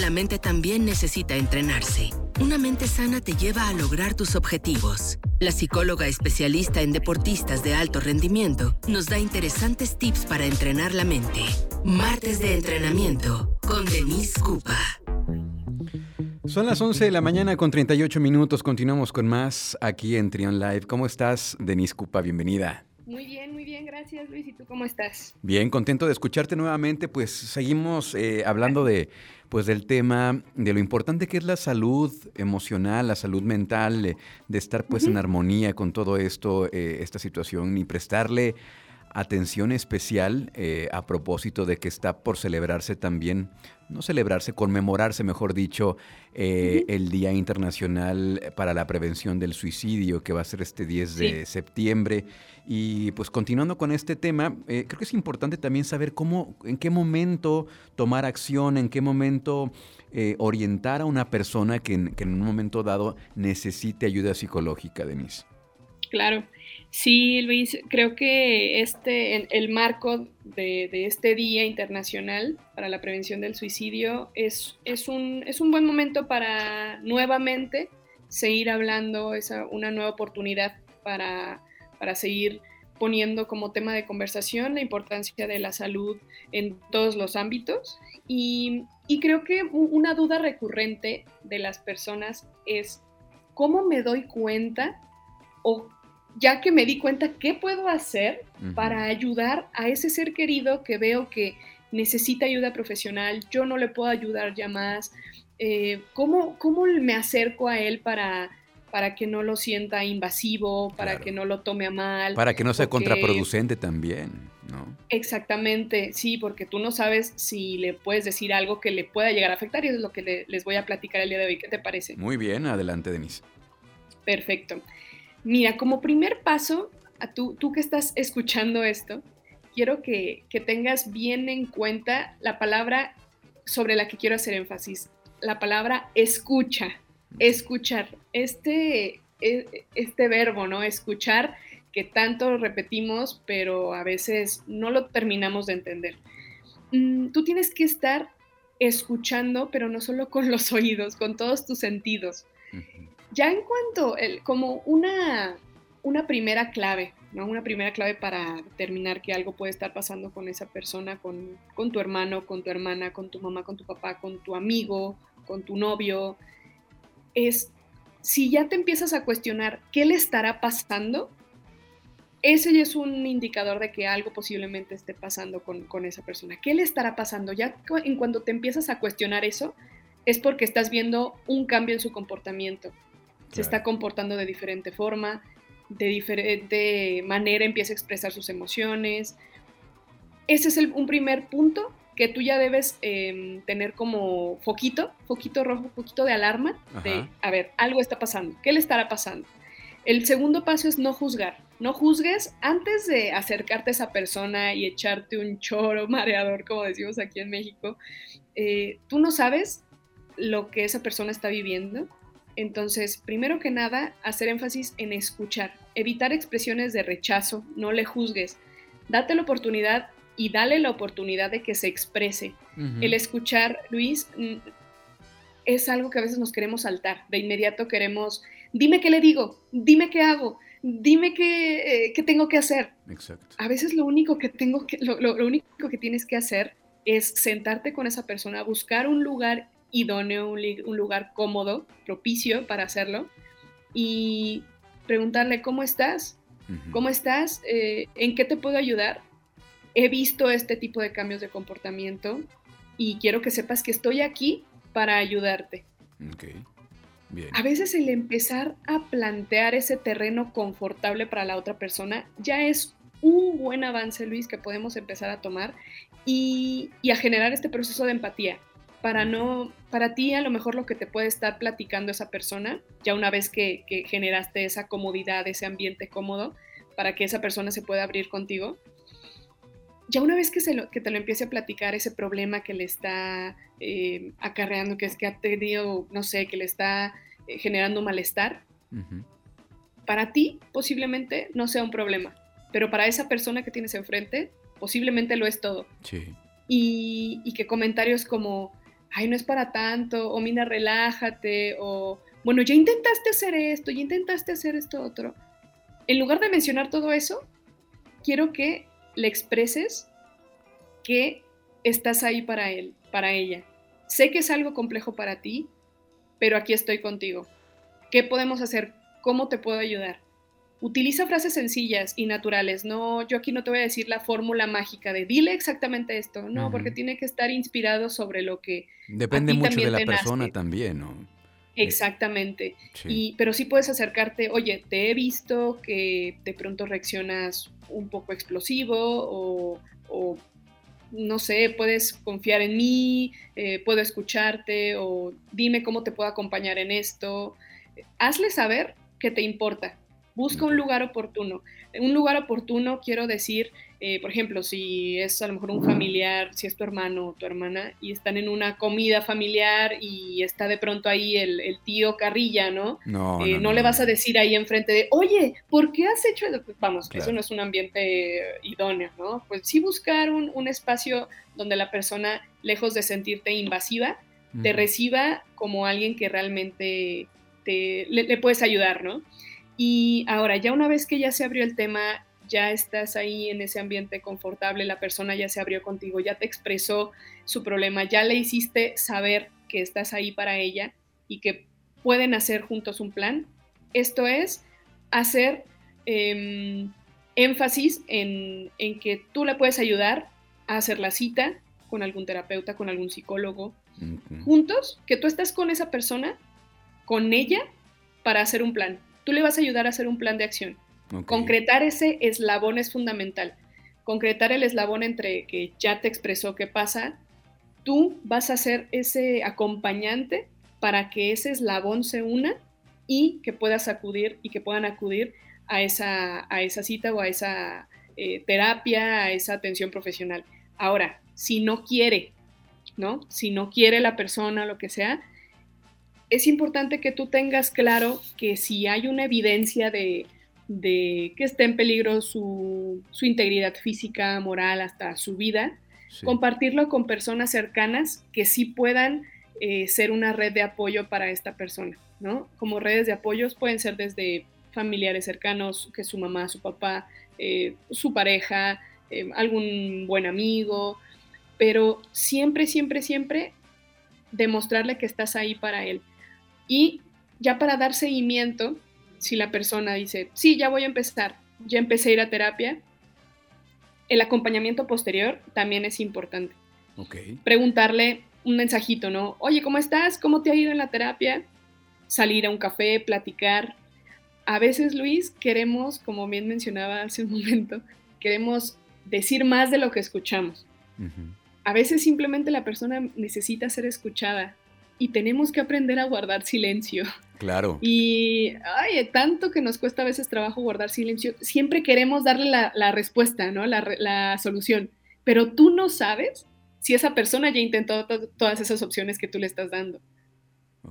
La mente también necesita entrenarse. Una mente sana te lleva a lograr tus objetivos. La psicóloga especialista en deportistas de alto rendimiento nos da interesantes tips para entrenar la mente. Martes de entrenamiento con Denise Cupa. Son las 11 de la mañana con 38 minutos. Continuamos con más aquí en Trion Live. ¿Cómo estás, Denise Cupa? Bienvenida. Muy bien, muy bien, gracias Luis. ¿Y tú cómo estás? Bien, contento de escucharte nuevamente. Pues seguimos eh, hablando de, pues, del tema de lo importante que es la salud emocional, la salud mental, de, estar pues en armonía con todo esto, eh, esta situación y prestarle atención especial eh, a propósito de que está por celebrarse también, no celebrarse, conmemorarse, mejor dicho, eh, el Día Internacional para la Prevención del Suicidio, que va a ser este 10 de septiembre. Y pues continuando con este tema, eh, creo que es importante también saber cómo, en qué momento tomar acción, en qué momento orientar a una persona que en, que en un momento dado necesite ayuda psicológica, Denise. Claro. Sí, Luis, creo que este, el marco de, este Día Internacional para la Prevención del Suicidio es, es, un, es un buen momento para nuevamente seguir hablando, esa, una nueva oportunidad para, para seguir poniendo como tema de conversación la importancia de la salud en todos los ámbitos. Y, y creo que una duda recurrente de las personas es, ¿cómo me doy cuenta o ya que me di cuenta qué puedo hacer para ayudar a ese ser querido que veo que necesita ayuda profesional, yo no le puedo ayudar ya más, eh, ¿cómo, me acerco a él para, para que no lo sienta invasivo, para que no lo tome a mal? Para que no sea contraproducente también, ¿no? Exactamente, sí, porque tú no sabes si le puedes decir algo que le pueda llegar a afectar y eso es lo que les voy a platicar el día de hoy. ¿Qué te parece? Muy bien, adelante, Denise. Perfecto. Mira, como primer paso, a tú, tú que estás escuchando esto, quiero que, tengas bien en cuenta la palabra sobre la que quiero hacer énfasis, la palabra escucha, escuchar. Este, e, este verbo, ¿no? Escuchar, que tanto repetimos, pero a veces no lo terminamos de entender. Mm, tú tienes que estar escuchando, pero no solo con los oídos, con todos tus sentidos. Ya en cuanto, el, como una, una primera clave, ¿no? Una primera clave para determinar que algo puede estar pasando con esa persona, con, tu hermano, con tu hermana, con tu mamá, con tu papá, con tu amigo, con tu novio, es si ya te empiezas a cuestionar qué le estará pasando, ese ya es un indicador de que algo posiblemente esté pasando con, con, esa persona. ¿Qué le estará pasando? Ya en cuando te empiezas a cuestionar eso, es porque estás viendo un cambio en su comportamiento se está comportando de diferente forma, de diferente manera empieza a expresar sus emociones. Ese es un primer punto que tú ya debes em, tener como foquito, foquito rojo, foquito de alarma, de, a ver, algo está pasando, ¿qué le estará pasando? El segundo paso es no juzgar. No juzgues antes de acercarte a esa persona y echarte un choro mareador, como decimos aquí en México. Eh, tú no sabes lo que esa persona está viviendo, entonces, primero que nada, hacer énfasis en escuchar, evitar expresiones de rechazo, no le juzgues, date la oportunidad y dale la oportunidad de que se exprese. El escuchar, Luis, es algo que a veces nos queremos saltar, de inmediato queremos, dime qué le digo, dime qué hago, dime qué, eh, tengo que hacer. Exacto. A veces lo único que tengo que, lo único que tienes que hacer es sentarte con esa persona, buscar un lugar idóneo, un, lugar cómodo, propicio para hacerlo, y preguntarle, ¿cómo estás? ¿Cómo estás? Eh, ¿En qué te puedo ayudar? He visto este tipo de cambios de comportamiento y quiero que sepas que estoy aquí para ayudarte. A veces el empezar a plantear ese terreno confortable para la otra persona ya es un buen avance, Luis, que podemos empezar a tomar y a generar este proceso de empatía para no, para ti a lo mejor lo que te puede estar platicando esa persona, ya una vez que, generaste esa comodidad, ese ambiente cómodo, para que esa persona se pueda abrir contigo, ya una vez que, se que te lo empiece a platicar ese problema que le está eh, acarreando, que es que ha tenido, no sé, que le está eh, generando malestar, para ti posiblemente no sea un problema, pero para esa persona que tienes enfrente posiblemente lo es todo. Sí. Y, y que comentarios como, ay, no es para tanto, o mira, relájate, o bueno, ya intentaste hacer esto, ya intentaste hacer esto otro. En lugar de mencionar todo eso, quiero que le expreses que estás ahí para él, para ella. Sé que es algo complejo para ti, pero aquí estoy contigo. ¿Qué podemos hacer? ¿Cómo te puedo ayudar? Utiliza frases sencillas y naturales. No, yo aquí no te voy a decir la fórmula mágica de dile exactamente esto. No, porque tiene que estar inspirado sobre lo que. Depende mucho de la persona también, ¿no? Exactamente. Y, pero sí puedes acercarte, oye, te he visto que de pronto reaccionas un poco explosivo o, no sé, puedes confiar en mí, eh, puedo escucharte o dime cómo te puedo acompañar en esto. Hazle saber que te importa, Busca un lugar oportuno. Un lugar oportuno quiero decir, eh, por ejemplo, si es a lo mejor un familiar, si es tu hermano o tu hermana y están en una comida familiar y está de pronto ahí el, tío Carrilla, ¿no? No, eh, no, le vas a decir ahí enfrente de, oye, ¿por qué has hecho eso? Pues, vamos, eso no es un ambiente idóneo, ¿no? Pues sí buscar un, espacio donde la persona, lejos de sentirte invasiva, te reciba como alguien que realmente te, le puedes ayudar, ¿no? Y ahora, ya una vez que ya se abrió el tema, ya estás ahí en ese ambiente confortable, la persona ya se abrió contigo, ya te expresó su problema, ya le hiciste saber que estás ahí para ella y que pueden hacer juntos un plan. Esto es hacer em, énfasis en, que tú le puedes ayudar a hacer la cita con algún terapeuta, con algún psicólogo, juntos, que tú estás con esa persona, con ella, para hacer un plan tú le vas a ayudar a hacer un plan de acción. Concretar ese eslabón es fundamental. Concretar el eslabón entre que ya te expresó qué pasa, tú vas a ser ese acompañante para que ese eslabón se una y que puedas acudir y que puedan acudir a esa, a esa cita o a esa eh, terapia, a esa atención profesional. Ahora, si no quiere, ¿no? Si no quiere la persona, lo que sea, es importante que tú tengas claro que si hay una evidencia de, que esté en peligro su, integridad física, moral, hasta su vida, compartirlo con personas cercanas que sí puedan eh, ser una red de apoyo para esta persona, ¿no? Como redes de apoyos pueden ser desde familiares cercanos, que su mamá, su papá, eh, su pareja, eh, algún buen amigo, pero siempre, siempre, siempre demostrarle que estás ahí para él. Y ya para dar seguimiento, si la persona dice, sí, ya voy a empezar, ya empecé a ir a terapia, el acompañamiento posterior también es importante. Preguntarle un mensajito, ¿no? Oye, ¿cómo estás? ¿Cómo te ha ido en la terapia? Salir a un café, platicar. A veces, Luis, queremos, como bien mencionaba hace un momento, queremos decir más de lo que escuchamos. A veces simplemente la persona necesita ser escuchada y tenemos que aprender a guardar silencio. Claro. Y, ay, tanto que nos cuesta a veces trabajo guardar silencio. Siempre queremos darle la, respuesta, ¿no? La, solución. Pero tú no sabes si esa persona ya intentó todas esas opciones que tú le estás dando.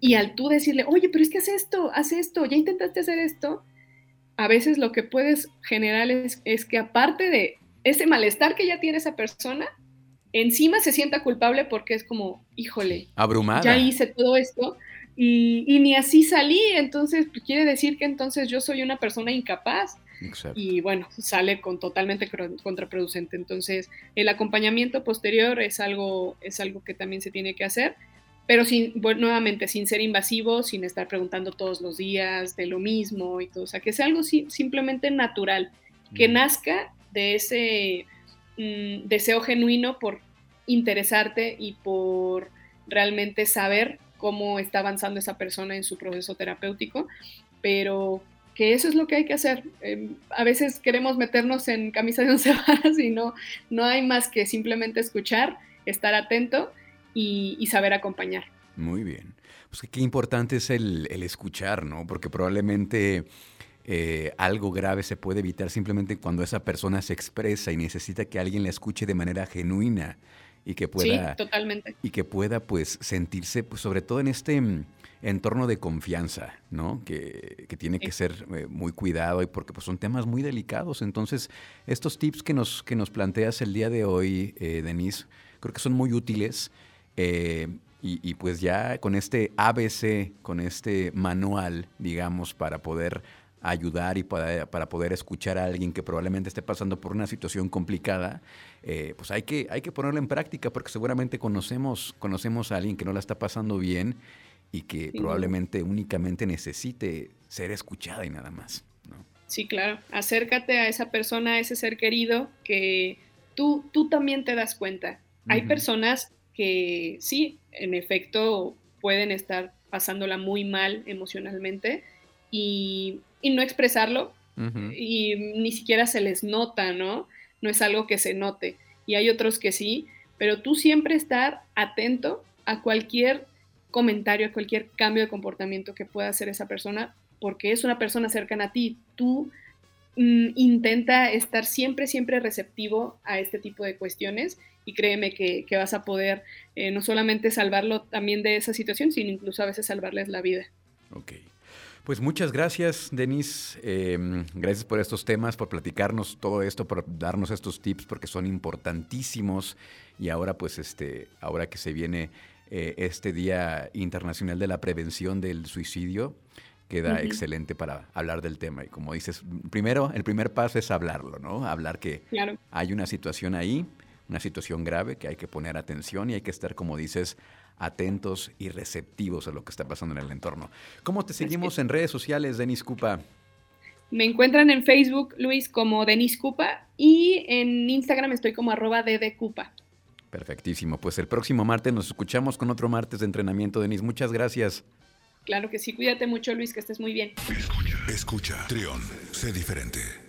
Y al tú decirle, oye, pero es que haz esto, haz esto, ya intentaste hacer esto, a veces lo que puedes generar es, es que aparte de ese malestar que ya tiene esa persona, encima se sienta culpable porque es como, híjole, abrumada. Ya hice todo esto y, ni así salí, entonces pues, quiere decir que entonces yo soy una persona incapaz. Y bueno, sale con totalmente contraproducente. Entonces, el acompañamiento posterior es algo, es algo que también se tiene que hacer, pero sin, nuevamente sin ser invasivo, sin estar preguntando todos los días de lo mismo y todo. O sea, que sea algo simplemente natural, que nazca de ese Deseo genuino por interesarte y por realmente saber cómo está avanzando esa persona en su proceso terapéutico, pero que eso es lo que hay que hacer. Em, a veces queremos meternos en camisa de once varas y no, no hay más que simplemente escuchar, estar atento y, saber acompañar. Muy bien. Pues qué importante es el, el escuchar, ¿no? Porque probablemente eh, algo grave se puede evitar simplemente cuando esa persona se expresa y necesita que alguien la escuche de manera genuina y que pueda totalmente. y que pueda pues sentirse pues sobre todo en este mm, entorno de confianza, ¿no? Que, tiene que ser eh, muy cuidado y porque pues, son temas muy delicados. Entonces, estos tips que nos, que nos planteas el día de hoy, eh, Denise, creo que son muy útiles. Y, pues ya con este ABC, con este manual, digamos, para poder ayudar y para, para, poder escuchar a alguien que probablemente esté pasando por una situación complicada, eh, pues hay que, hay que ponerlo en práctica porque seguramente conocemos, conocemos a alguien que no la está pasando bien y que probablemente únicamente necesite ser escuchada y nada más. Sí, claro. Acércate a esa persona, a ese ser querido que tú, tú también te das cuenta. Hay personas que sí, en efecto, pueden estar pasándola muy mal emocionalmente y, no expresarlo y ni siquiera se les nota, ¿no? No es algo que se note. Y hay otros que sí, pero tú siempre estar atento a cualquier comentario, a cualquier cambio de comportamiento que pueda hacer esa persona, porque es una persona cercana a ti. Tú mm, intenta estar siempre, siempre receptivo a este tipo de cuestiones y créeme que, vas a poder eh, no solamente salvarlo también de esa situación, sino incluso a veces salvarles la vida. Ok. Pues muchas gracias, Denise. Em, gracias por estos temas, por platicarnos todo esto, por darnos estos tips, porque son importantísimos. Y ahora, pues, este, ahora que se viene eh, este Día Internacional de la Prevención del Suicidio, queda excelente para hablar del tema. Y como dices, primero, el primer paso es hablarlo, ¿no? Hablar que hay una situación ahí, una situación grave que hay que poner atención y hay que estar, como dices, atentos y receptivos a lo que está pasando en el entorno. ¿Cómo te seguimos en redes sociales, Denis Cupa? Me encuentran en Facebook, Luis, como Denis Cupa y en Instagram estoy como arroba Cupa. Perfectísimo. Pues el próximo martes nos escuchamos con otro martes de entrenamiento, Denis. Muchas gracias. Claro que sí. Cuídate mucho, Luis, que estés muy bien. Escucha, escucha. Trión, sé diferente.